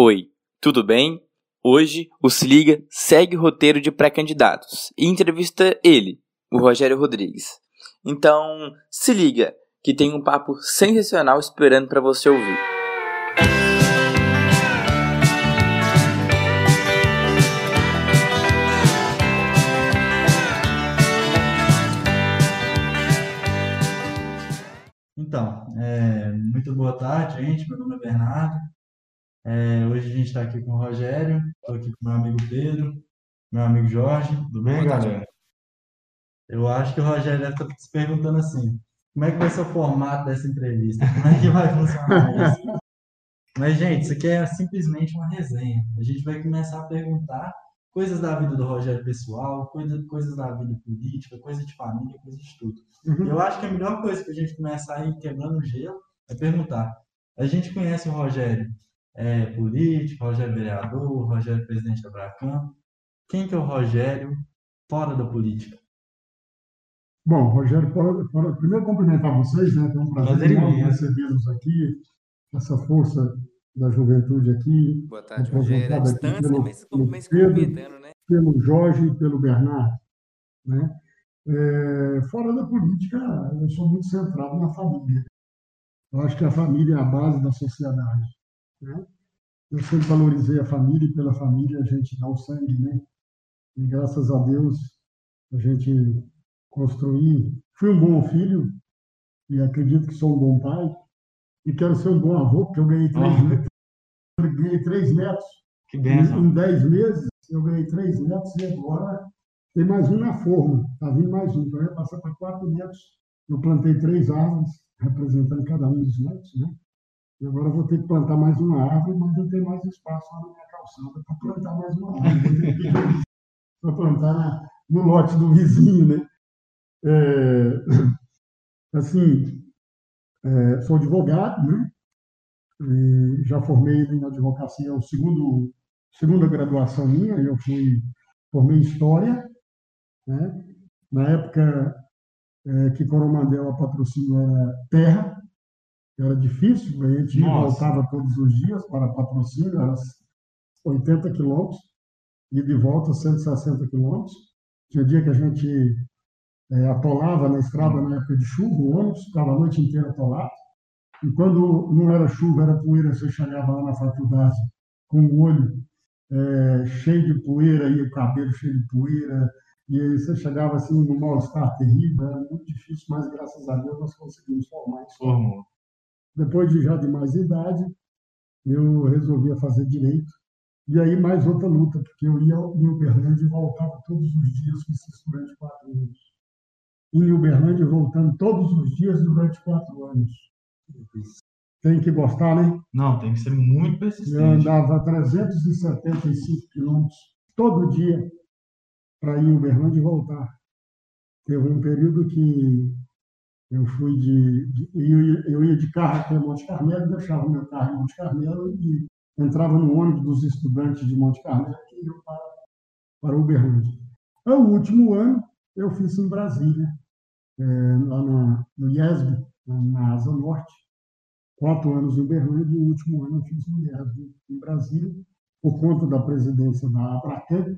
Oi, tudo bem? Hoje o Se Liga segue o roteiro de pré-candidatos e entrevista ele, o Rogério Rodrigues. Então, se liga, que tem um papo sensacional esperando para você ouvir. Então, é, muito boa tarde, gente. Meu nome é Bernardo. É, hoje a gente está aqui com o Rogério, estou aqui com meu amigo Pedro, meu amigo Jorge. Tudo bem, galera? Eu acho que o Rogério deve estar se perguntando assim: como é que vai ser o formato dessa entrevista? Como é que vai funcionar isso? Mas, gente, isso aqui é simplesmente uma resenha. A gente vai começar a perguntar coisas da vida do Rogério pessoal, coisa, coisas da vida política, coisa de família, coisa de tudo. Uhum. Eu acho que a melhor coisa que a gente começar a ir quebrando o gelo é perguntar. A gente conhece o Rogério é, político, Rogério vereador, Rogério presidente da Bracam. Quem que é o Rogério fora da política? Bom, Rogério, fora, fora, primeiro cumprimentar vocês, né? É um prazer enorme recebê-los aqui, essa força da juventude aqui. Boa tarde, Rogério. É distância, pelo, mas pelo Pedro, né? pelo Jorge e pelo Bernardo. Né? É, fora da política, eu sou muito centrado na família. Eu acho que a família é a base da sociedade. Né? Eu sempre valorizei a família e pela família a gente dá o sangue, né? E graças a Deus a gente construir. Fui um bom filho e acredito que sou um bom pai e quero ser um bom avô, porque eu ganhei três, netos, eu ganhei três netos. Que benção. Em, em dez meses eu ganhei três netos e agora tem mais um na forma. Está vindo mais um. Então, eu ia passar para quatro netos. Eu plantei três árvores, representando cada um dos netos, né? E agora eu vou ter que plantar mais uma árvore, mas não tem mais espaço lá na minha calçada para plantar mais uma árvore. para plantar na, no lote do vizinho, né? É, assim, é, sou advogado, né? E já formei em advocacia, o segundo segunda graduação minha, eu fui formei história, né? Na época é, que Coromandel a patrocínio era terra, era difícil, a gente Nossa. voltava todos os dias para patrocínio, era 80 quilômetros, e de volta 160 quilômetros. Tinha dia que a gente é, atolava na estrada na época de chuva, o ônibus ficava a noite inteira atolado. E quando não era chuva, era poeira, você chegava lá na faculdade com o olho é, cheio de poeira e o cabelo cheio de poeira. E aí você chegava assim num mal-estar terrível, era muito difícil, mas graças a Deus nós conseguimos formar isso. Formou. Depois de já de mais idade, eu resolvia fazer direito. E aí mais outra luta, porque eu ia em Uberlândia e voltava todos os dias, fiz isso durante quatro anos. Em Uberlândia, voltando todos os dias durante quatro anos. Tem que gostar, né? Não, tem que ser muito persistente. Eu andava 375 quilômetros todo dia para ir em Uberlândia e voltar. Teve um período que eu fui de, de eu, eu, ia de carro até Monte Carmelo, deixava o meu carro em Monte Carmelo e entrava no ônibus dos estudantes de Monte Carmelo que iam para, para Uberlândia. O último ano eu fiz em Brasília, é, lá na, no IESB, na Asa Norte. Quatro anos em Uberlândia e o último ano eu fiz no IESB, em Brasília, por conta da presidência da Abracam,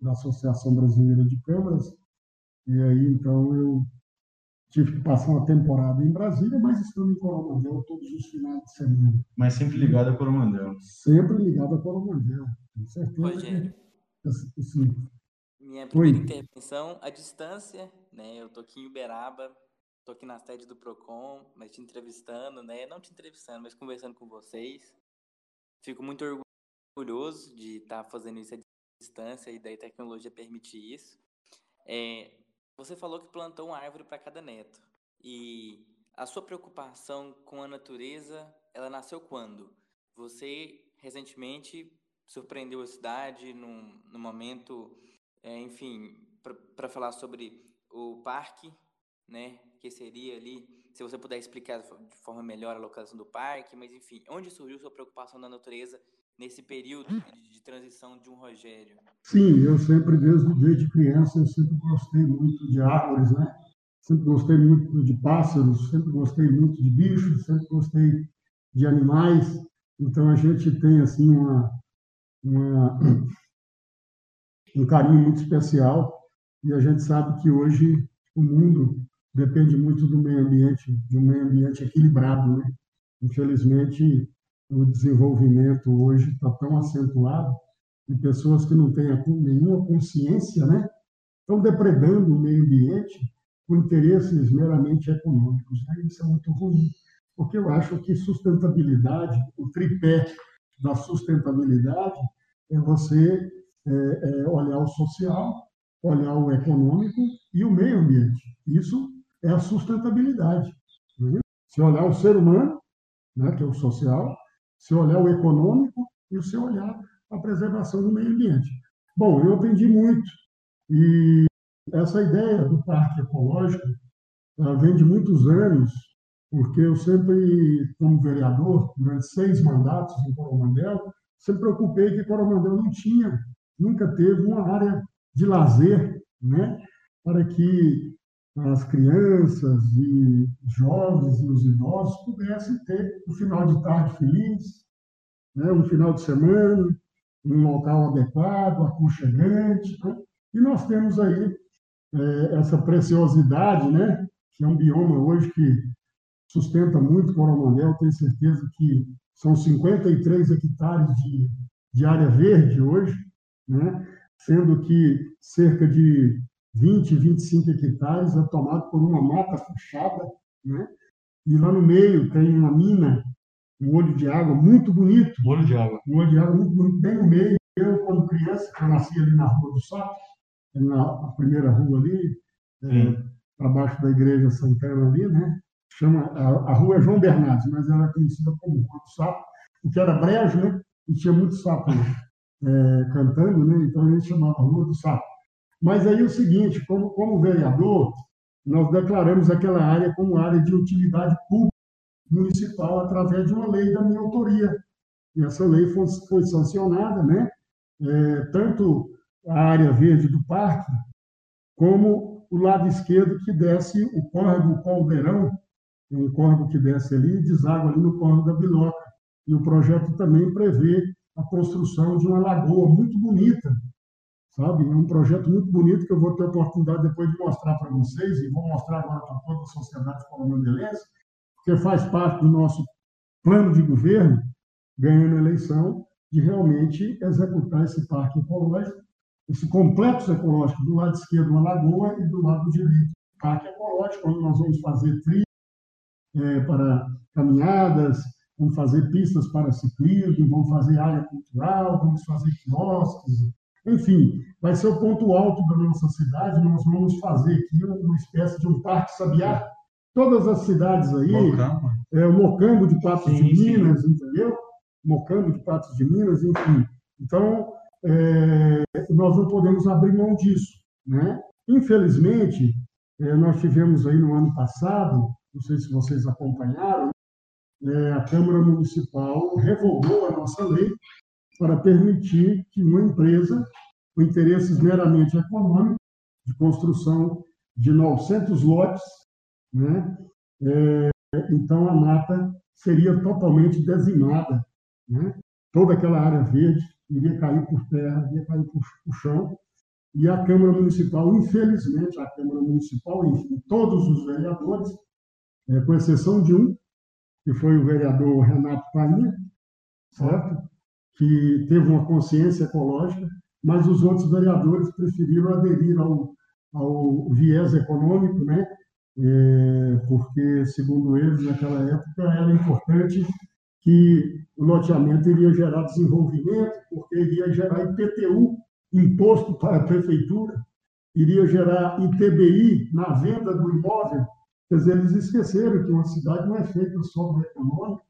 da Associação Brasileira de Câmaras. E aí, então, eu Tive que passar uma temporada em Brasília, mas estou em Coromandel todos os finais de semana. Mas sempre ligado a Coromandel. Sempre ligado a Coromandel, com certeza. Rogério, que, minha primeira Oi. intervenção, a distância, né? Eu tô aqui em Uberaba, tô aqui na sede do Procon, mas te entrevistando, né? Não te entrevistando, mas conversando com vocês. Fico muito orgulhoso de estar tá fazendo isso à distância e daí a tecnologia permitir isso. É, você falou que plantou uma árvore para cada neto. E a sua preocupação com a natureza, ela nasceu quando? Você recentemente surpreendeu a cidade num, num momento, é, enfim, para falar sobre o parque, né? Que seria ali, se você puder explicar de forma melhor a localização do parque, mas enfim, onde surgiu sua preocupação da natureza nesse período de, de, transição de um Rogério? Sim, eu sempre, desde, desde criança, eu sempre gostei muito de árvores, né? Sempre gostei muito de pássaros, sempre gostei muito de bichos, sempre gostei de animais. Então a gente tem assim uma, uma um carinho muito especial e a gente sabe que hoje o mundo depende muito do meio ambiente, de um meio ambiente equilibrado, né? Infelizmente, o desenvolvimento hoje está tão acentuado e pessoas que não têm nenhuma consciência, né? Estão depredando o meio ambiente com interesses meramente econômicos. Né? Isso é muito ruim, porque eu acho que sustentabilidade, o tripé da sustentabilidade é você é, é olhar o social, olhar o econômico e o meio ambiente. Isso é a sustentabilidade. Né? Se olhar o ser humano, né, que é o social, se olhar o econômico e se olhar a preservação do meio ambiente. Bom, eu aprendi muito e essa ideia do parque ecológico vem de muitos anos, porque eu sempre, como vereador, durante seis mandatos em Coromandel, sempre preocupei que Coromandel não tinha, nunca teve uma área de lazer, né, para que as crianças e jovens e os idosos pudessem ter um final de tarde feliz, né, um final de semana, um local adequado, aconchegante. Né? E nós temos aí é, essa preciosidade, né, que é um bioma hoje que sustenta muito Coromandel, tenho certeza que são 53 hectares de, de área verde hoje, né, sendo que cerca de 20, 25 hectares é tomado por uma mata fechada, né, e lá no meio tem uma mina, um olho de água muito bonito. Um olho de água. Um olho de água muito bonito, bem no meio. Eu, quando criança, eu nasci ali na Rua do Sapo, na primeira rua ali, é, para baixo da igreja Santana ali, né? Chama, a, a rua é João Bernardes, mas ela é conhecida como Rua do Sapo, porque era brejo, né? E tinha muito sapo é, cantando, né? Então a gente chamava Rua do Sapo. Mas aí é o seguinte, como, como vereador, nós declaramos aquela área como área de utilidade pública municipal através de uma lei da minha autoria. E essa lei foi, foi sancionada, né? É, tanto a área verde do parque, como o lado esquerdo que desce o córrego Caldeirão, um córrego que desce ali e deságua ali no córrego da Biloca. E o projeto também prevê a construção de uma lagoa muito bonita, sabe? É um projeto muito bonito que eu vou ter oportunidade depois de mostrar para vocês e vou mostrar agora para toda a sociedade coromandelense, porque faz parte do nosso plano de governo, ganhando a eleição, de realmente executar esse parque ecológico esse complexo ecológico do lado esquerdo uma lagoa e do lado direito parque ecológico, onde nós vamos fazer trilhas é, para caminhadas, vamos fazer pistas para ciclismo, vamos fazer área cultural, vamos fazer quiosques, enfim, vai ser o ponto alto da nossa cidade. Nós vamos fazer aqui uma espécie de um parque sabiá. Todas as cidades aí, Mocambo, é, o Mocambo de Patos sim, de Minas, sim. entendeu? Mocambo de Patos de Minas, enfim. Então, é, nós não podemos abrir mão disso. Né? Infelizmente, é, nós tivemos aí no ano passado, não sei se vocês acompanharam, é, a Câmara Municipal revogou a nossa lei para permitir que uma empresa, com interesses meramente econômicos, de construção de 900 lotes, né? É, então a mata seria totalmente dizimada, né? toda aquela área verde iria cair por terra, iria cair por, por chão. E a Câmara Municipal, infelizmente, a Câmara Municipal, enfim, todos os vereadores, é, com exceção de um, que foi o vereador Renato Painha, certo? Que teve uma consciência ecológica, mas os outros vereadores preferiram aderir ao, ao viés econômico, né? É, porque, segundo eles, naquela época era importante que o loteamento iria gerar desenvolvimento, porque iria gerar IPTU, imposto para a prefeitura, iria gerar ITBI na venda do imóvel. Quer dizer, eles esqueceram que uma cidade não é feita só do econômico,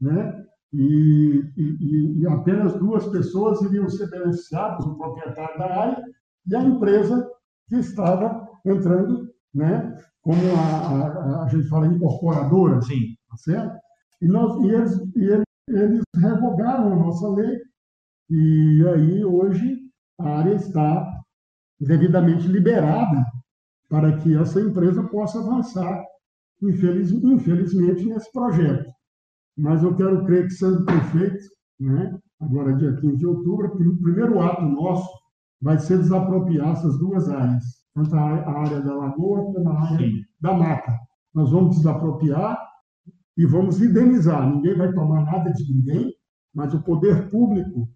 né? E, e, e, apenas duas pessoas iriam ser beneficiadas, o proprietário da área e a empresa que estava entrando, né? Como a, a, a gente fala incorporadora, Sim. Tá certo? E, nós, e, eles, e eles, eles revogaram a nossa lei, e aí hoje a área está devidamente liberada para que essa empresa possa avançar, infeliz, infelizmente, nesse projeto. Mas eu quero crer que, sendo prefeito, né, agora dia 15 de outubro, o primeiro ato nosso vai ser desapropriar essas duas áreas, tanto a área da lagoa como a área Sim. da mata. Nós vamos desapropriar e vamos indenizar. Ninguém vai tomar nada de ninguém, mas o poder público,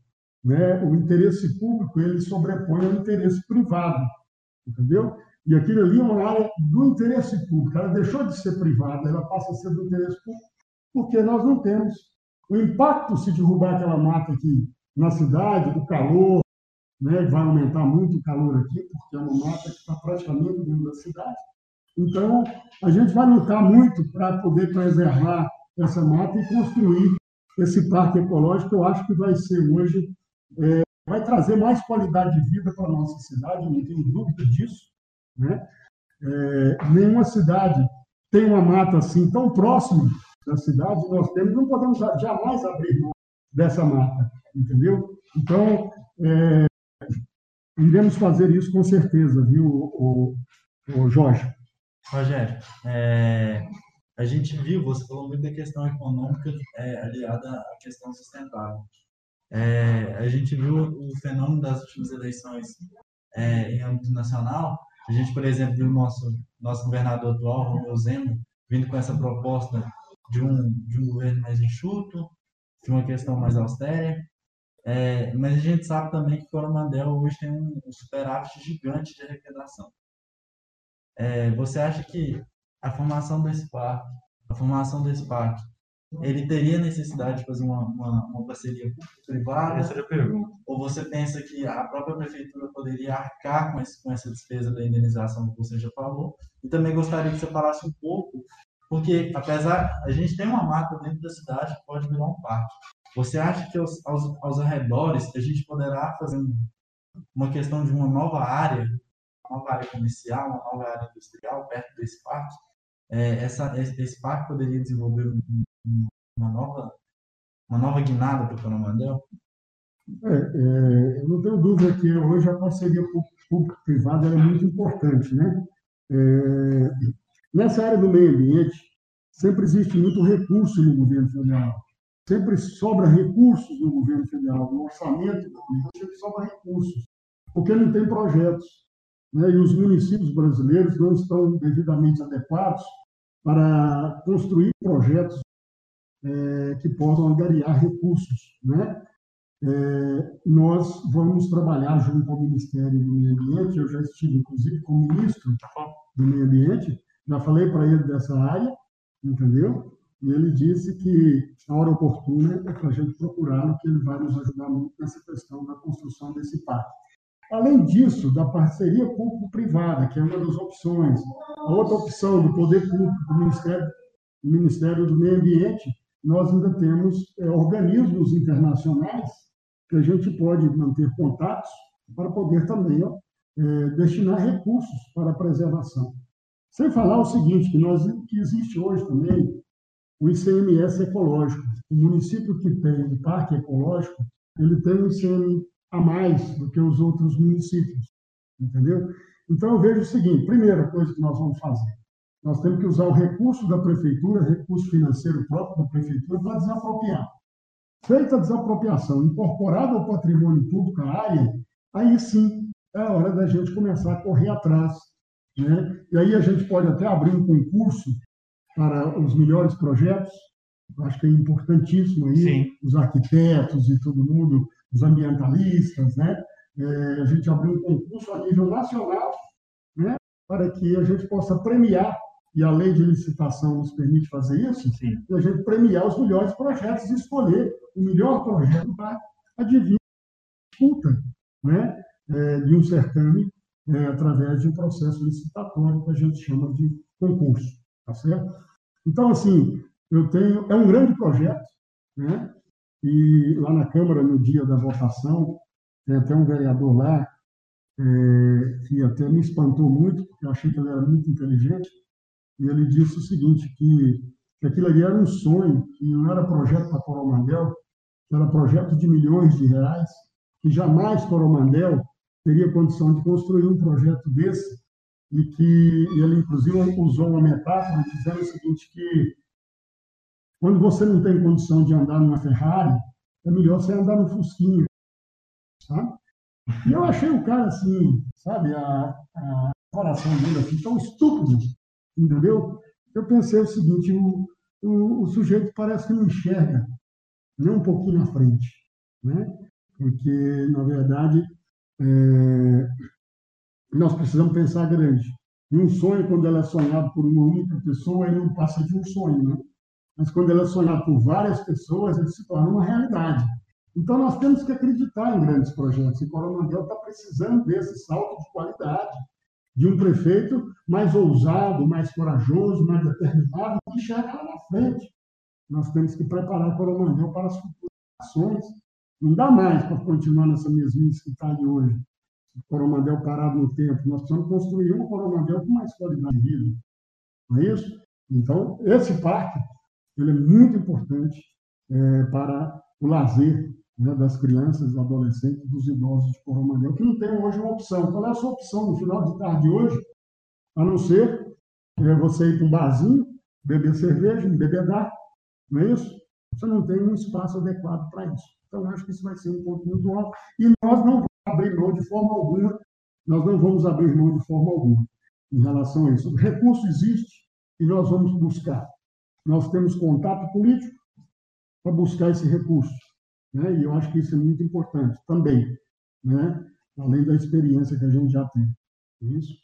né, o interesse público, ele sobrepõe ao interesse privado, entendeu? E aquilo ali é uma área do interesse público. Ela deixou de ser privada, ela passa a ser do interesse público, porque nós não temos. O impacto se derrubar aquela mata aqui na cidade, do calor, né, vai aumentar muito o calor aqui, porque é uma mata que está praticamente dentro da cidade. Então, a gente vai lutar muito para poder preservar essa mata e construir esse parque ecológico. Eu acho que vai ser hoje, é, vai trazer mais qualidade de vida para a nossa cidade, não tenho dúvida disso. Né? É, nenhuma cidade tem uma mata assim tão próxima da cidade, nós temos, não podemos jamais abrir dessa mata, entendeu? Então, é, iremos fazer isso com certeza, viu, o, o Jorge? Rogério, é, a gente viu, você falou muito da questão econômica é, aliada à questão sustentável. É, a gente viu o fenômeno das últimas eleições é, em âmbito nacional, a gente, por exemplo, viu o nosso, nosso governador atual, Romeu Zema, vindo com essa proposta de um, de um governo mais enxuto, de uma questão mais austera. É, mas a gente sabe também que Coromandel hoje tem um, um superávit gigante de arrecadação. É, você acha que a formação desse parque, a formação desse parque, ele teria necessidade de fazer uma, uma, uma parceria privada? Essa é a pergunta. Ou você pensa que a própria prefeitura poderia arcar com, esse, com essa despesa da indenização que você já falou? E também gostaria que você falasse um pouco, porque apesar, a gente tem uma mata dentro da cidade que pode virar um parque. Você acha que aos, aos, aos arredores a gente poderá fazer uma questão de uma nova área, uma nova área comercial, uma nova área industrial perto desse parque? É, essa, esse parque poderia desenvolver uma nova, uma nova guinada para o Coromandel? É, é, eu não tenho dúvida que hoje a parceria público-privada é muito importante. Né? É, nessa área do meio ambiente, sempre existe muito recurso no governo federal. Sempre sobra recursos no governo federal, no orçamento do governo, sempre sobra recursos, porque não tem projetos. Né? E os municípios brasileiros não estão devidamente adequados para construir projetos é, que possam angariar recursos. Né? É, nós vamos trabalhar junto ao Ministério do Meio Ambiente, eu já estive, inclusive, com o ministro do Meio Ambiente, já falei para ele dessa área, entendeu? E ele disse que a hora oportuna é para a gente procurar, que ele vai nos ajudar muito nessa questão da construção desse parque. Além disso, da parceria público-privada, que é uma das opções. A outra opção do poder público do Ministério, do Ministério do Meio Ambiente nós ainda temos é, organismos internacionais que a gente pode manter contatos para poder também ó, é, destinar recursos para a preservação. Sem falar o seguinte, que, nós, que existe hoje também o ICMS ecológico. O município que tem um parque ecológico, ele tem um ICM a mais do que os outros municípios, entendeu? Então, eu vejo o seguinte, primeira coisa que nós vamos fazer, nós temos que usar o recurso da prefeitura, recurso financeiro próprio da prefeitura, para desapropriar. Feita a desapropriação, incorporada ao patrimônio público a área, aí sim é a hora da gente começar a correr atrás. Né? E aí a gente pode até abrir um concurso para os melhores projetos, acho que é importantíssimo aí, sim. os arquitetos e todo mundo, os ambientalistas, né? É, a gente abrir um concurso a nível nacional, né? Para que a gente possa premiar e a lei de licitação nos permite fazer isso, Sim. a gente premiar os melhores projetos e escolher o melhor projeto para adivinhar disputa né, é, de um certame é, através de um processo licitatório que a gente chama de concurso, tá certo? Então, assim, eu tenho, é um grande projeto, né? E lá na Câmara, no dia da votação, tem até um vereador lá é, que até me espantou muito, porque eu achei que ele era muito inteligente, e ele disse o seguinte, que, que aquilo ali era um sonho, que não era projeto para Coromandel, que era projeto de milhões de reais, que jamais Coromandel teria condição de construir um projeto desse, e que ele, inclusive, usou uma metáfora dizendo o seguinte, que Quando você não tem condição de andar numa Ferrari, é melhor você andar no Fusquinha. Sabe? E eu achei o cara assim, sabe, a, a coração dele assim, tão estúpido, entendeu? Eu pensei o seguinte: o, o, o sujeito parece que não enxerga nem um pouquinho na frente, né? Porque, na verdade, é, nós precisamos pensar grande. E um sonho, quando ele é sonhado por uma única pessoa, ele não passa de um sonho, né? Mas quando ele é sonhado por várias pessoas, ele se torna uma realidade. Então, nós temos que acreditar em grandes projetos. E Coromandel está precisando desse salto de qualidade, de um prefeito mais ousado, mais corajoso, mais determinado, que chega lá na frente. Nós temos que preparar Coromandel para as futuras ações. Não dá mais para continuar nessa mesmice que está ali hoje. Coromandel parado no tempo. Nós precisamos construir um Coromandel com mais qualidade de vida. Não é isso? Então, esse parque ele é muito importante é, para o lazer né, das crianças, adolescentes, dos idosos de Coromandel, que não tem hoje uma opção. Qual é a sua opção no final de tarde hoje? A não ser é, você ir para um barzinho, beber cerveja, bebedar, não é isso? Você não tem um espaço adequado para isso. Então, acho que isso vai ser um ponto muito alto. E nós não vamos abrir mão de forma alguma, nós não vamos abrir mão de forma alguma em relação a isso. O recurso existe e nós vamos buscar. Nós temos contato político para buscar esse recurso. Né? E eu acho que isso é muito importante também, né? além da experiência que a gente já tem. É isso?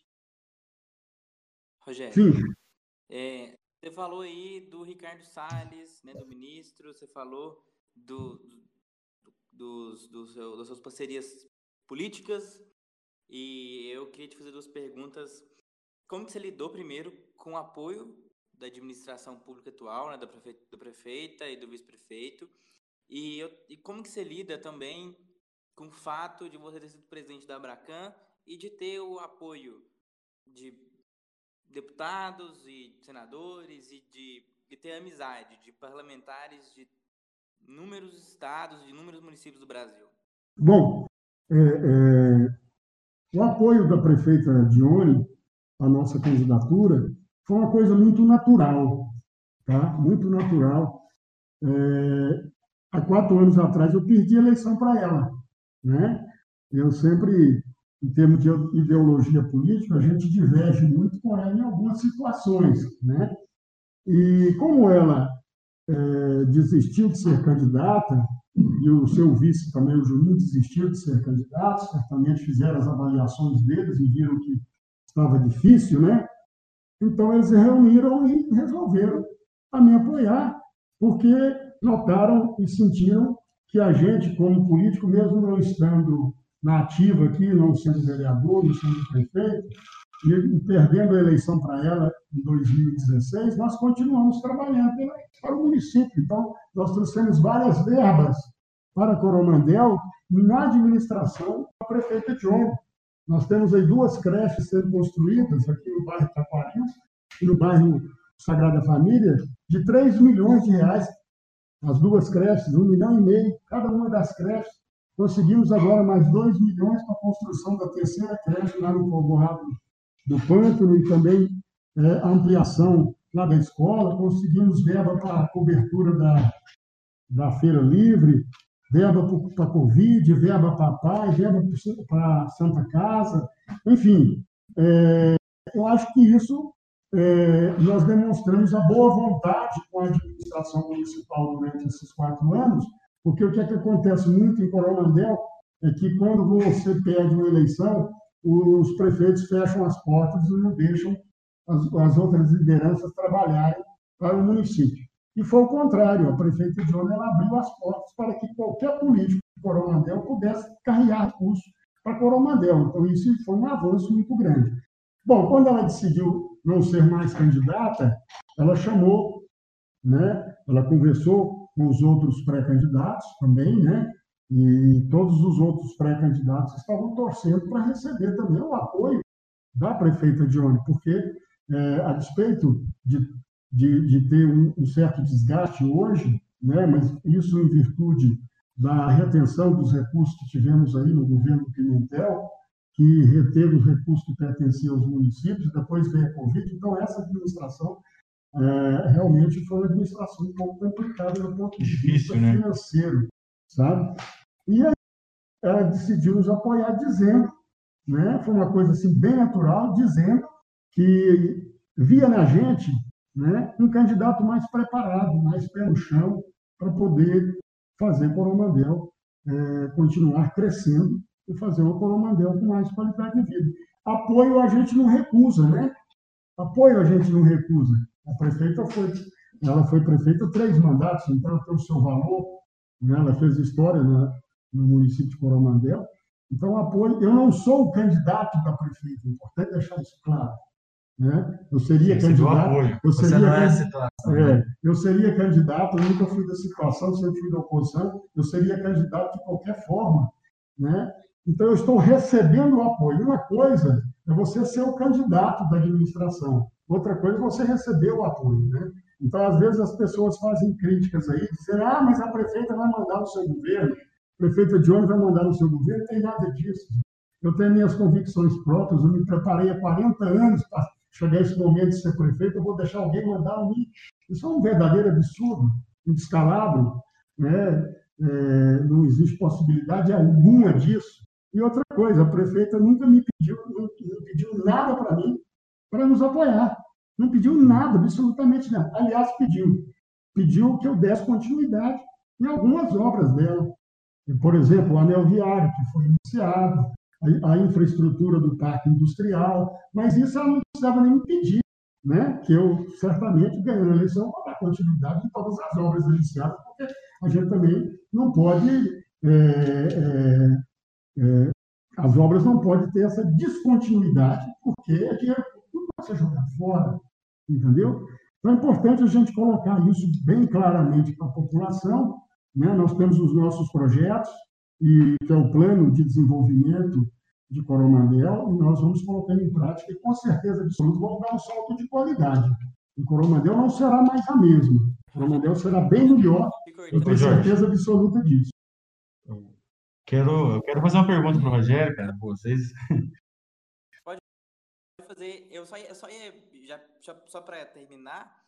Rogério, Sim. É, você falou aí do Ricardo Salles, né, do ministro, você falou do, do, dos, dos, das suas parcerias políticas, e eu queria te fazer duas perguntas. Como que você lidou primeiro com o apoio da administração pública atual, né, da, prefeita, da prefeita e do vice-prefeito, e, eu, e como que você lida também com o fato de você ter sido presidente da Abracan e de ter o apoio de deputados e senadores e de, de ter amizade de parlamentares de inúmeros estados, de inúmeros municípios do Brasil? Bom, é, é, o apoio da prefeita Dione à nossa candidatura foi uma coisa muito natural, tá? Muito natural. É, há quatro anos atrás eu perdi a eleição para ela, né? Eu sempre, em termos de ideologia política, a gente diverge muito com ela em algumas situações, né? E como ela é, desistiu de ser candidata, e o seu vice também, o Juninho, desistiu de ser candidato, certamente fizeram as avaliações deles e viram que estava difícil, né? Então, eles se reuniram e resolveram a me apoiar, porque notaram e sentiram que a gente, como político, mesmo não estando na ativa aqui, não sendo vereador, não sendo prefeito, e perdendo a eleição para ela em 2016, nós continuamos trabalhando para o município. Então, nós trouxemos várias verbas para Coromandel na administração da prefeita John. Nós temos aí duas creches sendo construídas aqui no bairro Taquarins e no bairro Sagrada Família, de 3 milhões de reais. As duas creches, um milhão e meio, cada uma das creches. Conseguimos agora mais 2 milhões para a construção da terceira creche lá no povoado do Pântano e também é, a ampliação lá da escola. Conseguimos verba para a cobertura da, da Feira Livre, verba para a Covid, verba para pai, verba para Santa Casa, enfim. É, eu acho que isso é, nós demonstramos a boa vontade com a administração municipal durante esses quatro anos, porque o que, é que acontece muito em Coromandel é que quando você perde uma eleição, os prefeitos fecham as portas e não deixam as, as outras lideranças trabalharem para o município. E foi o contrário, a prefeita Joana ela abriu as portas para que qualquer político de Coromandel pudesse carregar recursos para Coromandel. Então, isso foi um avanço muito grande. Bom, quando ela decidiu não ser mais candidata, ela chamou, né, ela conversou com os outros pré-candidatos também, né, e todos os outros pré-candidatos estavam torcendo para receber também o apoio da prefeita Dione, porque, é, a despeito de de, de ter um, um, certo desgaste hoje, né, mas isso em virtude da retenção dos recursos que tivemos aí no governo Pimentel, que reteve os recursos que pertenciam aos municípios, depois veio a Covid, então essa administração é, realmente foi uma administração um pouco complicada do ponto de Difícil, vista né? financeiro, sabe? E aí ela decidiu nos apoiar dizendo, né, foi uma coisa assim bem natural, dizendo que via na gente né, um candidato mais preparado, mais pé no chão, para poder fazer Coromandel é, continuar crescendo e fazer uma Coromandel com mais qualidade de vida. Apoio a gente não recusa, né? Apoio a gente não recusa. A prefeita foi, ela foi prefeita três mandatos, então tem o seu valor. Né? Ela fez história né, no município de Coromandel. Então, apoio. Eu não sou o candidato da prefeita, é importante deixar isso claro. Né? Eu seria Sim, candidato. Eu seria, é situação, é, né? eu seria candidato, eu nunca fui da situação, sempre fui da oposição, eu seria candidato de qualquer forma. Né? Então, eu estou recebendo o apoio. Uma coisa é você ser o candidato da administração, outra coisa é você receber o apoio. Né? Então, às vezes, as pessoas fazem críticas aí, dizendo, ah, mas a prefeita vai mandar no seu governo, a prefeita de onde vai mandar no seu governo, não tem nada disso. Eu tenho minhas convicções próprias, eu me preparei há 40 anos para chegar esse momento de ser prefeito, eu vou deixar alguém mandar em mim. Isso é um verdadeiro absurdo, um descalabro. Né? É, não existe possibilidade alguma disso. E outra coisa, a prefeita nunca me pediu, não pediu nada para mim para nos apoiar. Não pediu nada, absolutamente nada. Aliás, pediu. Pediu que eu desse continuidade em algumas obras dela. Por exemplo, o anel viário, que foi iniciado, a, infraestrutura do parque industrial, mas isso ela não precisava nem me pedir, né? que eu certamente ganhei a eleição para dar continuidade em todas as obras iniciadas, porque a gente também não pode é, é, é, as obras não podem ter essa descontinuidade, porque é dinheiro não pode ser jogado fora, entendeu? Então é importante a gente colocar isso bem claramente para a população. Né? Nós temos os nossos projetos, e, que é o plano de desenvolvimento de Coromandel, e nós vamos colocando em prática, e com certeza absoluta vamos dar um salto de qualidade. O Coromandel não será mais a mesma. O Coromandel será bem melhor, eu tenho certeza absoluta disso. Quero, eu quero fazer uma pergunta para o Rogério, cara, para vocês. Pode fazer. Eu só ia, só ia já, só, só para terminar,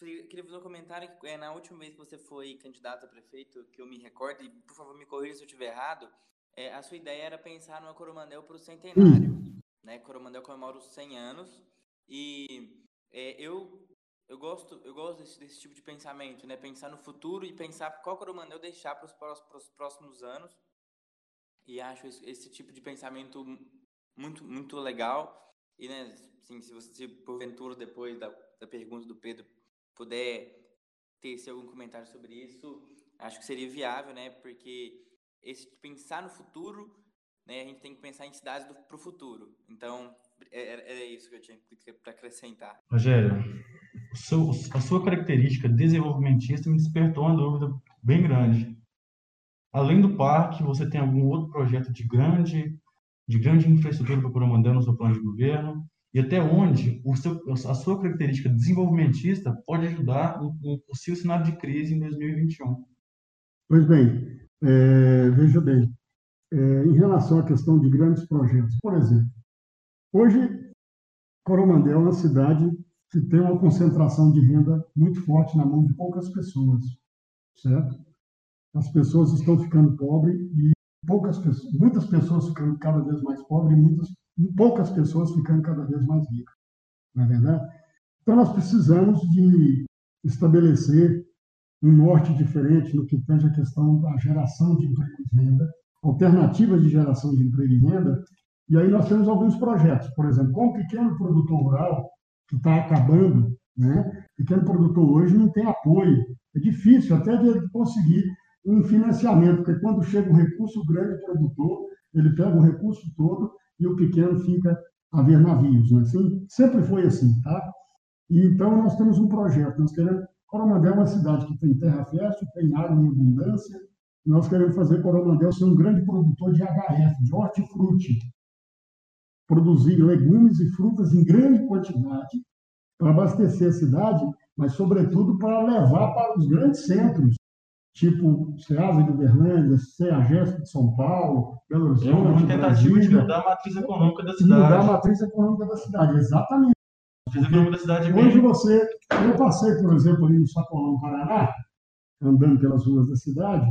queria fazer um comentário que é, na última vez que você foi candidato a prefeito, que eu me recordo, e por favor me corrija se eu estiver errado, é, a sua ideia era pensar numa Coromandel para o centenário. Né? Coromandel comemora os 100 anos e é, eu eu gosto, eu gosto desse, desse, tipo de pensamento, né? Pensar no futuro e pensar qual Coromandel deixar para os próximos anos e acho esse, esse, tipo de pensamento muito, muito legal. E, né, assim, se você, porventura, depois da, da pergunta do Pedro, puder ter algum comentário sobre isso, acho que seria viável, né? Porque esse pensar no futuro, né? A gente tem que pensar em cidades para o futuro. Então, é, é, é, isso que eu tinha para acrescentar. Rogério, a sua característica desenvolvimentista me despertou uma dúvida bem grande. Além do parque, você tem algum outro projeto de grande, de grande infraestrutura para Coromandel no seu plano de governo? E até onde o seu, a sua característica desenvolvimentista pode ajudar no, possível cenário de crise em 2021? Pois bem, é, veja bem, é, em relação à questão de grandes projetos, por exemplo, hoje Coromandel é uma cidade que tem uma concentração de renda muito forte na mão de poucas pessoas, certo? as pessoas estão ficando pobres e poucas pessoas, muitas pessoas ficando cada vez mais pobres e muitas, poucas pessoas ficando cada vez mais ricas. Não é verdade? Então, nós precisamos de estabelecer um norte diferente no que tange a questão da geração de emprego e renda, alternativas de geração de emprego e renda. E aí nós temos alguns projetos, por exemplo, com o pequeno produtor rural, que está acabando, né? O pequeno produtor hoje não tem apoio. É difícil até de conseguir um financiamento, porque quando chega o recurso, grande produtor, ele pega o recurso todo e o pequeno fica a ver navios. Não é assim? Sempre foi assim, tá? E, então, nós temos um projeto, nós queremos... Coromandel é uma cidade que tem terra fértil, tem água em abundância, nós queremos fazer Coromandel ser um grande produtor de HF, de hortifruti, produzir legumes e frutas em grande quantidade para abastecer a cidade, mas, sobretudo, para levar para os grandes centros tipo Ceasa de Uberlândia, CEAGESP de São Paulo, Belo Horizonte, é uma tentativa de mudar a matriz econômica da cidade. Mudar a matriz econômica da cidade, exatamente. da cidade Hoje você, eu passei, por exemplo, ali no Sacolão, Paraná, andando pelas ruas da cidade,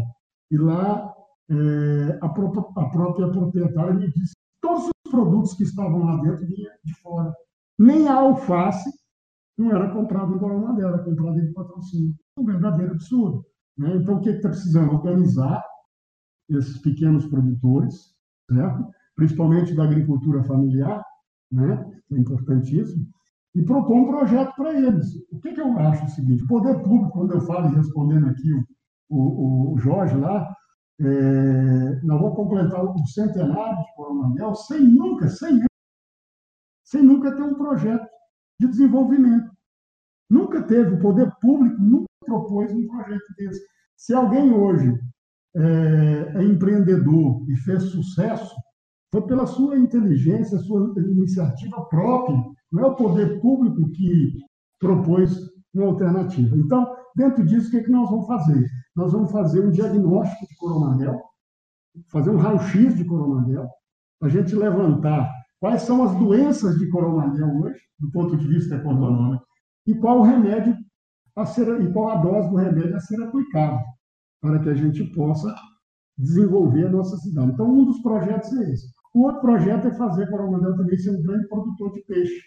e lá é, a, própria, a própria proprietária me disse que todos os produtos que estavam lá dentro vinham de fora. Nem a alface não era comprada em Coronel, era comprada em patrocínio. É um verdadeiro absurdo. Né? Então, o que está precisando? Organizar esses pequenos produtores, certo? principalmente da agricultura familiar, né? é importantíssimo, e propor um projeto para eles. O que, que, eu acho o seguinte: o poder público, quando eu falo e respondendo aqui o, o, o Jorge lá, é, vamos completar o centenário de Coronel sem nunca, sem, sem nunca ter um projeto de desenvolvimento. Nunca teve, o poder público propôs um projeto desse. Se alguém hoje é, é empreendedor e fez sucesso, foi pela sua inteligência, sua iniciativa própria. Não é o poder público que propôs uma alternativa. Então, dentro disso, o que, é que nós vamos fazer? Nós vamos fazer um diagnóstico de coronel, fazer um raio-x de coronel, a gente levantar quais são as doenças de coronel hoje, do ponto de vista econômico, e qual o remédio a ser, e qual a dose do remédio a ser aplicado, para que a gente possa desenvolver a nossa cidade. Então, um dos projetos é esse. O outro projeto é fazer Coromandel também ser um grande produtor de peixe,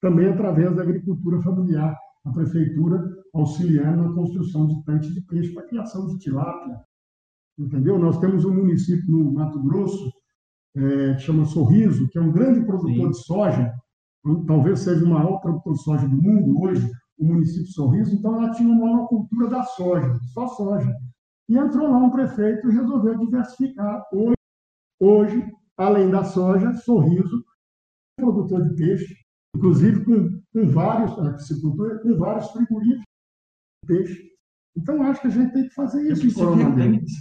também através da agricultura familiar, a prefeitura auxiliando na construção de tanques de peixe para a criação de tilápia. Entendeu? Nós temos um município no Mato Grosso, é, que chama Sorriso, que é um grande produtor Sim. de soja, talvez seja o maior produtor de soja do mundo hoje, o município Sorriso, então ela tinha uma monocultura da soja, só soja. E entrou lá um prefeito e resolveu diversificar. Hoje, hoje além da soja, Sorriso, produtor de peixe, inclusive com, com vários, a piscicultura, com vários frigoríficos de peixe. Então, acho que a gente tem que fazer isso em Coronavírus.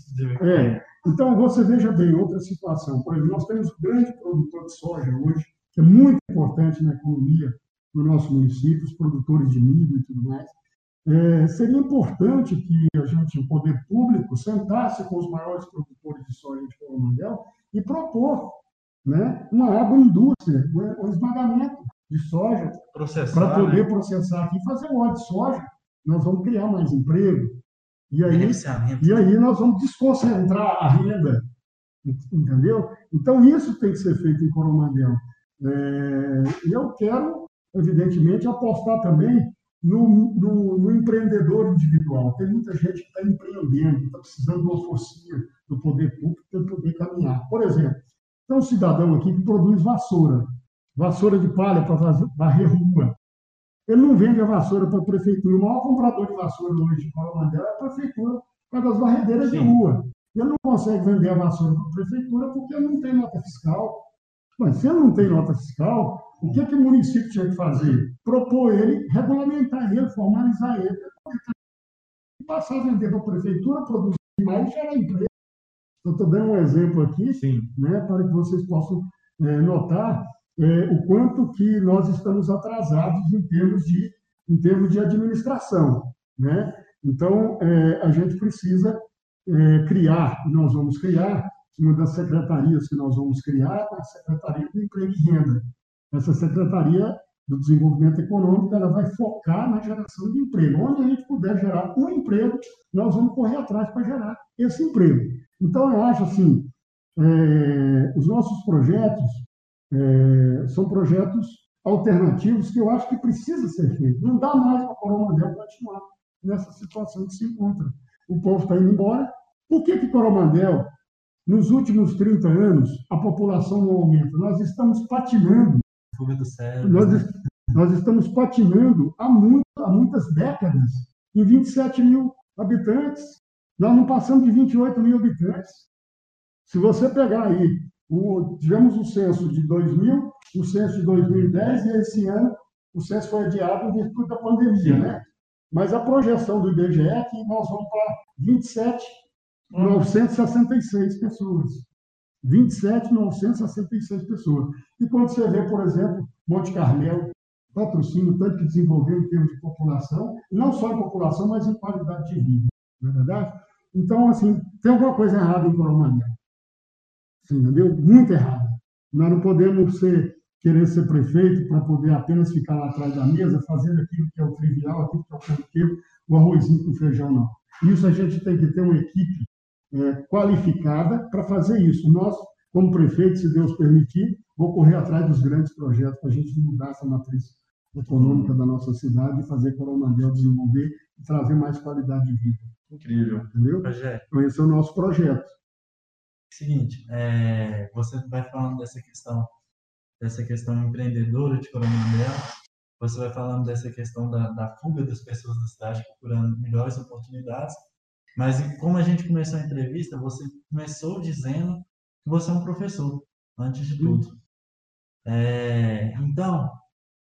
É. Então, você veja bem outra situação. Por exemplo, nós temos um grande produtor de soja hoje, que é muito importante na economia do nosso município, os produtores de milho e tudo mais. É, seria importante que a gente, o poder público, sentasse com os maiores produtores de soja de Coromandel e propor né, uma agroindústria, um esmagamento de soja para poder né? processar aqui e fazer o óleo de soja. Nós vamos criar mais emprego. E aí, e aí nós vamos desconcentrar a renda. Entendeu? Então, isso tem que ser feito em Coromandel. É, eu quero, evidentemente, apostar também no, no, no, empreendedor individual. Tem muita gente que está empreendendo, está precisando de uma forcinha do poder público para poder caminhar. Por exemplo, tem um cidadão aqui que produz vassoura, vassoura de palha para varrer rua. Ele não vende a vassoura para a prefeitura. O maior comprador de vassoura hoje de Coromandel é a prefeitura, por causa das varredeiras Sim. de rua. Ele não consegue vender a vassoura para a prefeitura porque ele não tem nota fiscal. Mas se ele não tem nota fiscal, o que, que o município tinha que fazer? Propor ele, regulamentar ele, formalizar ele, passar a vender para a prefeitura, produzir mais e gerar emprego. Eu estou dando um exemplo aqui, Sim. Né, para que vocês possam é, notar é, o quanto que nós estamos atrasados em termos de, em termos de administração. Né? Então, é, a gente precisa é, criar, e nós vamos criar, uma das secretarias que nós vamos criar é a Secretaria do Emprego e Renda. Essa Secretaria do Desenvolvimento Econômico ela vai focar na geração de emprego. Onde a gente puder gerar um emprego, nós vamos correr atrás para gerar esse emprego. Então, eu acho assim, é, os nossos projetos é, são projetos alternativos que eu acho que precisa ser feito. Não dá mais para a Coromandel continuar nessa situação que se encontra. O povo está indo embora. Por que que Coromandel nos últimos 30 anos, a população não aumenta. Nós estamos patinando. Nós, né? nós estamos patinando há, muito, há muitas décadas em 27 mil habitantes. Nós não passamos de 28 mil habitantes. Se você pegar aí, o, tivemos o censo de 2000, o censo de 2010 e esse ano o censo foi adiado em virtude da pandemia, né? Mas a projeção do IBGE é que nós vamos para 27 966 pessoas. 27.966 pessoas. E quando você vê, por exemplo, Monte Carmelo, patrocínio, tanto que desenvolveu em termos de população, não só em população, mas em qualidade de vida. Não é verdade? Então, assim, tem alguma coisa errada em Coromandel. Entendeu? Muito errada. Nós não podemos ser querer ser prefeito para poder apenas ficar lá atrás da mesa, fazendo aquilo que é o trivial, aquilo que é o corriqueiro, o arrozinho com feijão, não. Isso a gente tem que ter uma equipe é, qualificada para fazer isso. Nós, como prefeito, se Deus permitir, vou correr atrás dos grandes projetos para a gente mudar essa matriz econômica da nossa cidade e fazer Coromandel desenvolver e trazer mais qualidade de vida. Incrível. Entendeu? Projeto. Então, esse é o nosso projeto. Seguinte, é, você vai falando dessa questão, dessa questão empreendedora de Coromandel, você vai falando dessa questão da, da fuga das pessoas da cidade procurando melhores oportunidades, mas como a gente começou a entrevista, você começou dizendo que você é um professor, antes de tudo. É, então,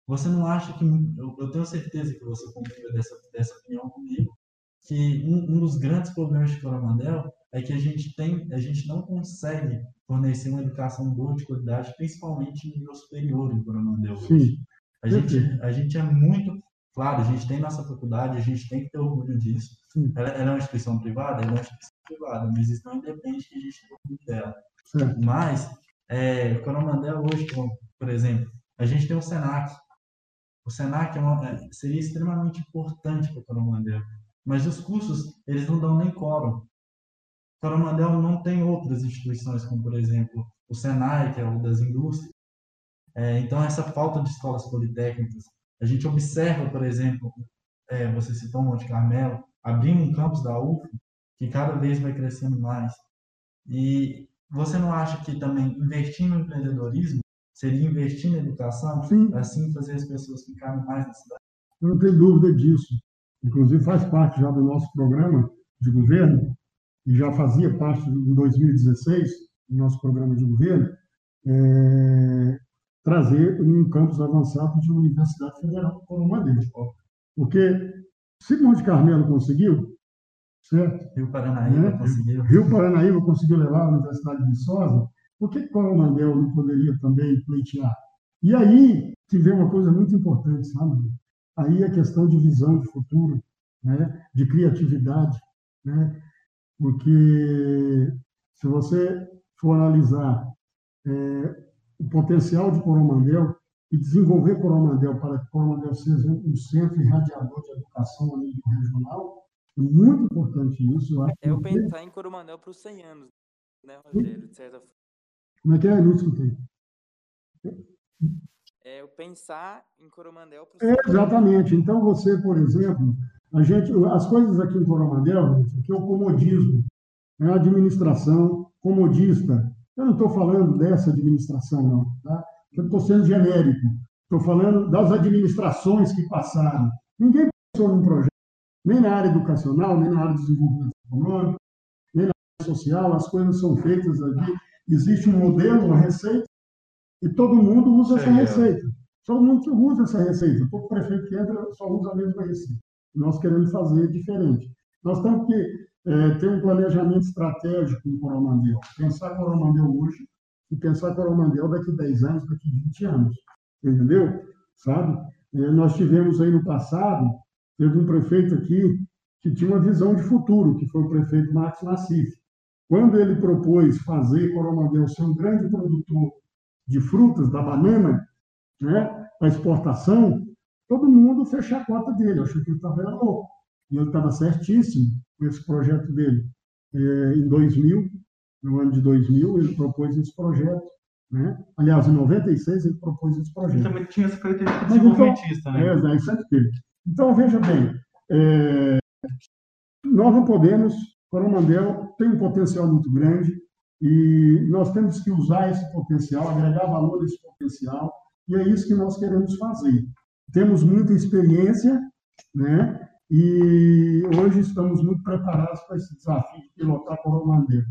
você não acha que. Eu, eu, tenho certeza que você compartilha dessa, dessa opinião comigo, que um, um, dos grandes problemas de Coromandel é que a gente, tem, a gente não consegue fornecer uma educação boa de qualidade, principalmente no nível superior em Coromandel hoje. A gente, a gente é muito. Claro, a gente tem nossa faculdade, a gente tem que ter orgulho disso. Ela, ela, é uma instituição privada? Ela é uma instituição privada, mas isso não independe que a gente tenha orgulho dela. Sim. Mas, é, Coromandel hoje, por exemplo, a gente tem o SENAC, o Senac é uma, é, seria extremamente importante para o Coromandel, mas os cursos eles não dão nem quórum. Coromandel não tem outras instituições, como por exemplo o Senai, que é o das indústrias. É, então essa falta de escolas politécnicas, a gente observa, por exemplo, é, você citou Monte Carmelo, abrindo um campus da UF, que cada vez vai crescendo mais. E você não acha que também investir no empreendedorismo seria investir na educação, Sim. assim fazer as pessoas ficarem mais na cidade? Eu não tenho dúvida disso. Inclusive faz parte já do nosso programa de governo, e já fazia parte em 2016 do nosso programa de governo, é, trazer um campus avançado de uma Universidade Federal por uma deles. Porque se Monte Carmelo conseguiu, certo? Rio Paranaíba né? conseguiu. Rio Paranaíba conseguiu levar a Universidade de Viçosa, por que Coromandel não poderia também pleitear? E aí que vem uma coisa muito importante, sabe? Aí a questão de visão de futuro, né? de criatividade, né? porque se você for analisar é, o potencial de Coromandel e desenvolver Coromandel para que Coromandel seja um centro irradiador de educação a nível regional, é muito importante isso. Eu é eu pensar em Coromandel para os 100 anos, né, Rogério, de certa forma. Como é que é? Não escutei. É o pensar em Coromandel. É, exatamente. Então, você, por exemplo, a gente, as coisas aqui em Coromandel, aqui é o comodismo, é a administração comodista. Eu não estou falando dessa administração, não. Tá? Eu estou sendo genérico. Estou falando das administrações que passaram. Ninguém pensou num projeto, nem na área educacional, nem na área de desenvolvimento econômico, nem na área social. As coisas são feitas aqui Existe um modelo, uma receita, e todo mundo usa essa receita. Todo mundo usa essa receita. Todo prefeito que entra só usa a mesma receita. Nós queremos fazer diferente. Nós temos que é, ter um planejamento estratégico em Coromandel. Pensar Coromandel hoje e pensar Coromandel daqui a 10 anos, daqui a 20 anos. Entendeu? Sabe? É, nós tivemos aí no passado, teve um prefeito aqui que tinha uma visão de futuro, que foi o prefeito Marcos Nassif. Quando ele propôs fazer Coromandel ser um grande produtor de frutas, da banana, né, para exportação, todo mundo fechou a cota dele, achou que ele estava louco. E ele estava certíssimo com esse projeto dele. É, em 2000, no ano de 2000, ele propôs esse projeto. Né? Aliás, em 96 ele propôs esse projeto. Ele também tinha essa característica desenvolvimentista, então, né? É, isso sempre teve. Então, veja bem, é, nós não podemos Coromandel tem um potencial muito grande e nós temos que usar esse potencial, agregar valor a esse potencial, e é isso que nós queremos fazer. Temos muita experiência, né? E hoje estamos muito preparados para esse desafio de pilotar Coromandel.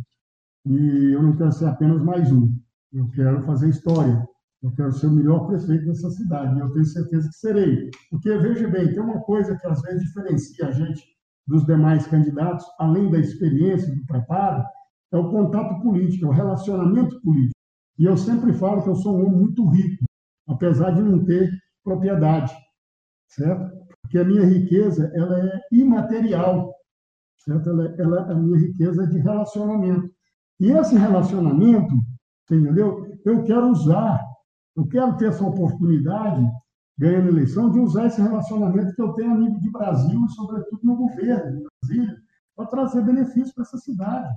E eu não quero ser apenas mais um. Eu quero fazer história. Eu quero ser o melhor prefeito dessa cidade. E eu tenho certeza que serei. Porque, veja bem, tem uma coisa que às vezes diferencia a gente dos demais candidatos, além da experiência, do preparo, é o contato político, é o relacionamento político. E eu sempre falo que eu sou um homem muito rico, apesar de não ter propriedade, certo? Porque a minha riqueza ela é imaterial, certo? Ela, ela, a minha riqueza é de relacionamento. E esse relacionamento, entendeu? Eu quero usar Eu quero ter essa oportunidade, ganhando eleição, de usar esse relacionamento que eu tenho amigo de Brasil e, sobretudo, no governo de Brasília, para trazer benefícios para essa cidade,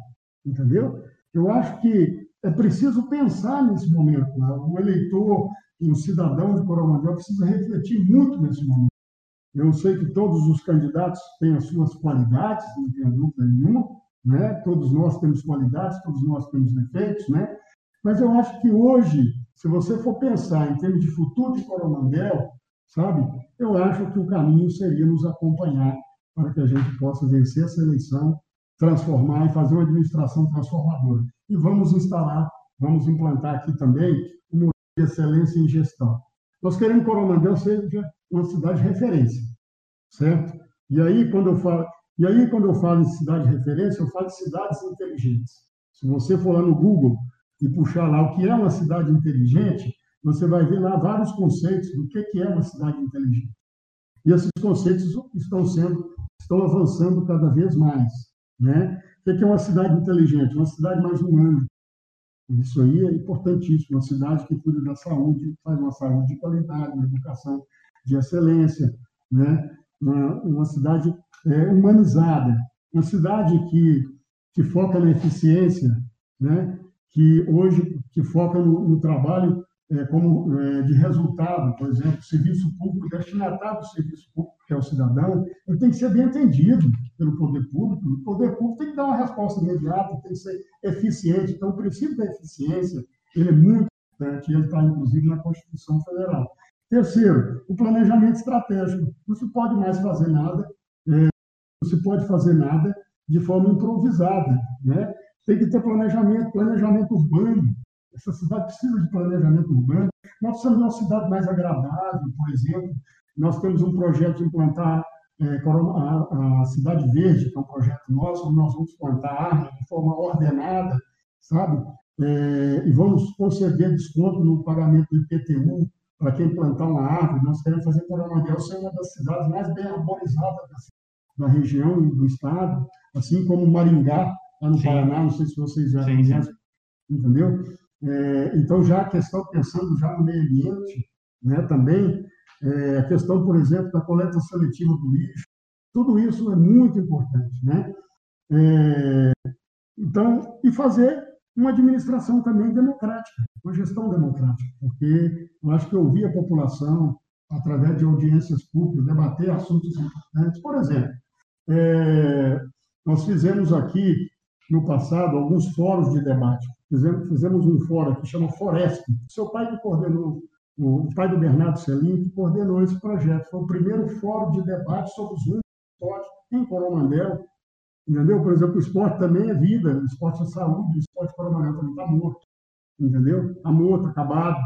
entendeu? Eu acho que é preciso pensar nesse momento. Né? O eleitor, o cidadão de Coromandel precisa refletir muito nesse momento. Eu sei que todos os candidatos têm as suas qualidades, não tenho dúvida nenhuma, né? Todos nós temos qualidades, todos nós temos defeitos, né? Mas eu acho que hoje, se você for pensar em termos de futuro de Coromandel, sabe? Eu acho que o caminho seria nos acompanhar para que a gente possa vencer essa eleição, transformar e fazer uma administração transformadora. E vamos instalar, vamos implantar aqui também uma excelência em gestão. Nós queremos que Coromandel seja uma cidade de referência, certo? E aí, quando eu falo, e aí, quando eu falo em cidade de referência, eu falo de cidades inteligentes. Se você for lá no Google e puxar lá o que é uma cidade inteligente, você vai ver lá vários conceitos do que é uma cidade inteligente. E esses conceitos estão sendo, estão avançando cada vez mais. Né? O que é uma cidade inteligente? Uma cidade mais humana. Isso aí é importantíssimo. Uma cidade que cuida da saúde, faz uma saúde de qualidade, uma educação de excelência. Né? Uma, uma cidade é, humanizada, uma cidade que, que foca na eficiência, né? que hoje que foca no, no trabalho é, como é, de resultado, por exemplo, serviço público, destinatário do serviço público, que é o cidadão, ele tem que ser bem atendido pelo poder público. O poder público tem que dar uma resposta imediata, tem que ser eficiente. Então, o princípio da eficiência ele é muito importante, ele está, inclusive, na Constituição Federal. Terceiro, o planejamento estratégico. Não se pode mais fazer nada, é, não se pode fazer nada de forma improvisada. Né? Tem que ter planejamento, planejamento urbano. Essa cidade precisa de planejamento urbano. Nós precisamos de uma cidade mais agradável, por exemplo. Nós temos um projeto de implantar é, a, a, Cidade Verde, que é um projeto nosso, onde nós vamos plantar árvores de forma ordenada, sabe? É, e vamos conceder desconto no pagamento do IPTU para quem plantar uma árvore. Nós queremos fazer Coronel ser uma das cidades mais bem arborizadas da, da região e do estado, assim como Maringá, lá no Sim. Paraná, não sei se vocês já conhecem, entendeu? É, então, já a questão, pensando já no meio ambiente, né, também, é, a questão, por exemplo, da coleta seletiva do lixo, tudo isso é muito importante, né? É, então, e fazer uma administração também democrática, uma gestão democrática, porque eu acho que ouvir a população, através de audiências públicas, debater assuntos importantes. Por exemplo, é, nós fizemos aqui, no passado, alguns fóruns de debate. Fizemos, fizemos um fórum que chama Foresp. Seu pai que coordenou, o pai do Bernardo Celim, que coordenou esse projeto. Foi o primeiro fórum de debate sobre os esporte em Coromandel. Entendeu? Por exemplo, o esporte também é vida, o esporte é saúde, o esporte Coromandel também está morto. Entendeu? Está morto, acabado.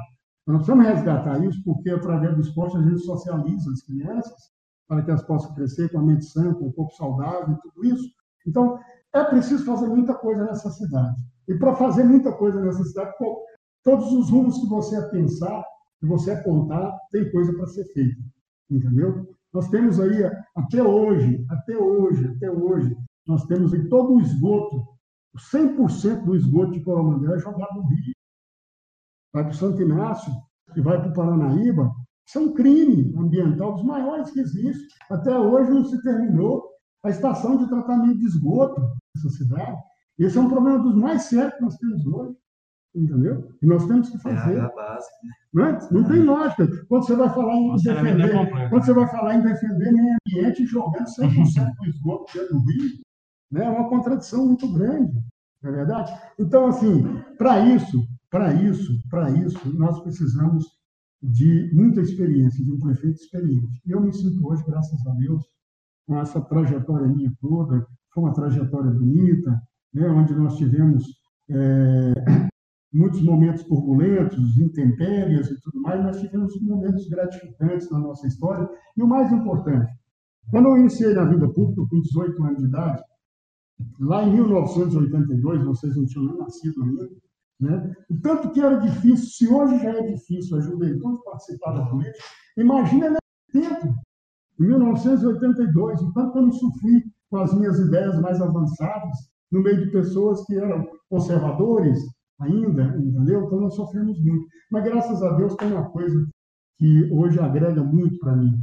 Nós precisamos resgatar isso, porque através do esporte a gente socializa as crianças para que elas possam crescer com a mente sã, com o corpo saudável e tudo isso. Então, é preciso fazer muita coisa nessa cidade. E para fazer muita coisa nessa cidade, todos os rumos que você pensar, que você apontar, tem coisa para ser feita. Entendeu? Nós temos aí, até hoje, até hoje, até hoje, nós temos em todo o esgoto, 100% do esgoto de Coromandel é jogado no rio. Vai para o Santo Inácio e vai para o Paranaíba. Isso é um crime ambiental dos maiores que existe. Até hoje não se terminou a estação de tratamento de esgoto dessa cidade. Esse é um problema dos mais sérios que nós temos hoje. Entendeu? E nós temos que é fazer. É a base, né? não, é? não tem lógica. Quando você vai falar em defender, quando você vai falar em defender meio ambiente jogando 100% do esgoto dentro do rio, né? é uma contradição muito grande, não é verdade? Então, assim, para isso, para isso, para isso, nós precisamos de muita experiência, de um prefeito experiente. Eu me sinto hoje, graças a Deus, com essa trajetória minha toda, foi uma trajetória bonita, né, onde nós tivemos é, muitos momentos turbulentos, intempéries e tudo mais, mas tivemos momentos gratificantes na nossa história. E o mais importante, quando eu iniciei na vida pública, com 18 anos de idade, lá em 1982, vocês não tinham nascido ainda, né? Tanto que era difícil, se hoje já é difícil a juventude participar da política, imagina naquele tempo, em 1982, o tanto que eu não sofri com as minhas ideias mais avançadas, no meio de pessoas que eram conservadores, ainda, entendeu? Então nós sofremos muito. Mas graças a Deus tem uma coisa que hoje agrega muito para mim,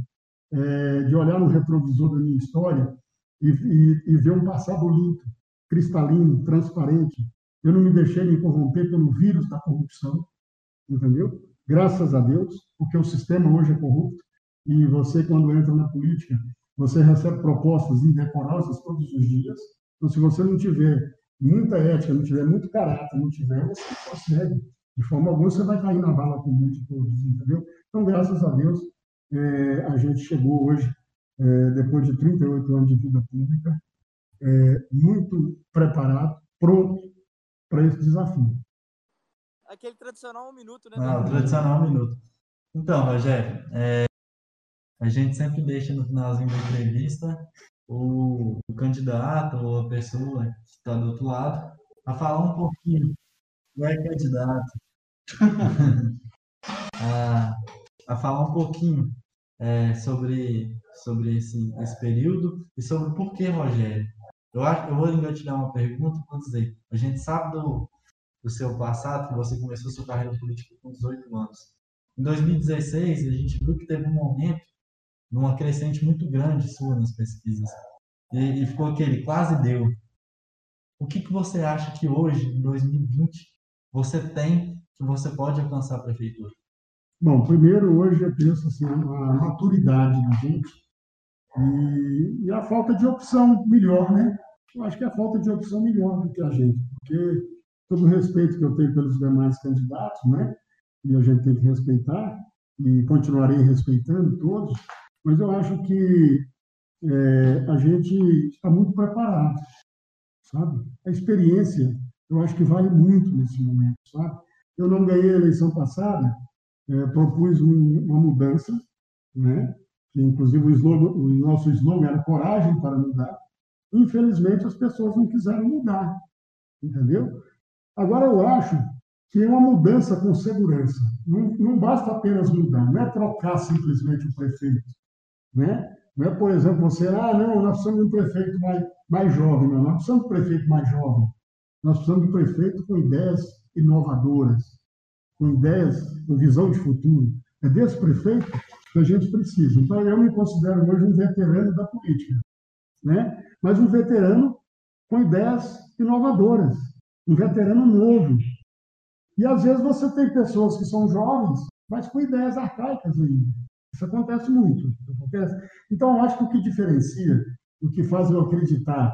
é de olhar no retrovisor da minha história e, e, e ver um passado limpo, cristalino, transparente. Eu não me deixei me corromper pelo vírus da corrupção, entendeu? Graças a Deus, porque o sistema hoje é corrupto e você, quando entra na política, você recebe propostas indecorosas todos os dias. Então, se você não tiver muita ética, não tiver muito caráter, não tiver, você não consegue. De forma alguma, você vai cair na bala comum de todos, entendeu? Então, graças a Deus, é, a gente chegou hoje, é, depois de 38 anos de vida pública, é, muito preparado, pronto para esse desafio. Aquele tradicional um minuto, né? Ah, o tradicional um minuto. Então, Rogério, é, a gente sempre deixa no finalzinho da entrevista o, o candidato ou a pessoa que está do outro lado a falar um pouquinho, não é candidato, a, a falar um pouquinho é, sobre, sobre esse, esse período e sobre por que Rogério. Eu, acho, eu vou engatilhar uma pergunta, vou dizer, a gente sabe do, do seu passado, que você começou sua carreira política com 18 anos. Em 2016, a gente viu que teve um momento, numa crescente muito grande sua nas pesquisas, e, e ficou aquele, quase deu. O que, que você acha que hoje, em 2020, você tem que você pode alcançar a prefeitura? Bom, primeiro, hoje eu penso assim, a maturidade da gente e, e, a falta de opção melhor, né? Eu acho que é a falta de opção melhor do que a gente, porque todo o respeito que eu tenho pelos demais candidatos, né? E a gente tem que respeitar e continuarei respeitando todos, mas eu acho que é, a gente está muito preparado, sabe? A experiência, eu acho que vale muito nesse momento, sabe? Eu não ganhei a eleição passada, é, propus um, uma mudança, né? Que, inclusive o, slogan, o nosso slogan era coragem para mudar. Infelizmente as pessoas não quiseram mudar, entendeu? Agora eu acho que é uma mudança com segurança. Não, não basta apenas mudar, não é trocar simplesmente o prefeito, né? Não é, por exemplo, você, ah, não, nós precisamos de um prefeito mais, mais jovem. Não, nós precisamos de um prefeito mais jovem. Nós precisamos de um prefeito com ideias inovadoras, com ideias, com visão de futuro. É desse prefeito que a gente precisa. Então, eu me considero hoje um veterano da política, né? mas um veterano com ideias inovadoras, um veterano novo. E, às vezes, você tem pessoas que são jovens, mas com ideias arcaicas ainda. Isso acontece muito. Acontece. Então, eu acho que o que diferencia, o que faz eu acreditar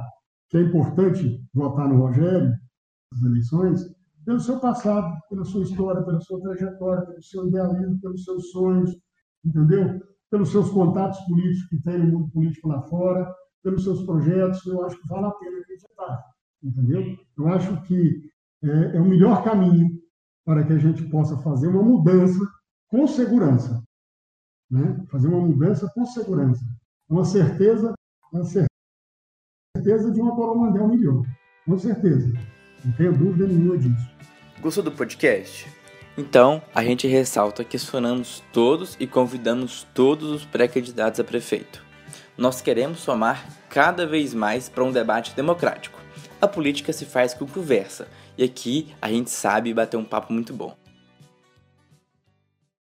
que é importante votar no Rogério, nas eleições, pelo seu passado, pela sua história, pela sua trajetória, pelo seu idealismo, pelos seus sonhos, entendeu? Pelos seus contatos políticos que tem no mundo político lá fora, pelos seus projetos, eu acho que vale a pena acreditar, entendeu? Eu acho que é, é o melhor caminho para que a gente possa fazer uma mudança com segurança né? fazer uma mudança com segurança, uma certeza, uma certeza de uma Coromandel melhor, com certeza, não tenho dúvida nenhuma disso. Gostou do podcast? Então, a gente ressalta que sonamos todos e convidamos todos os pré-candidatos a prefeito. Nós queremos somar cada vez mais para um debate democrático. A política se faz com conversa, e aqui a gente sabe bater um papo muito bom.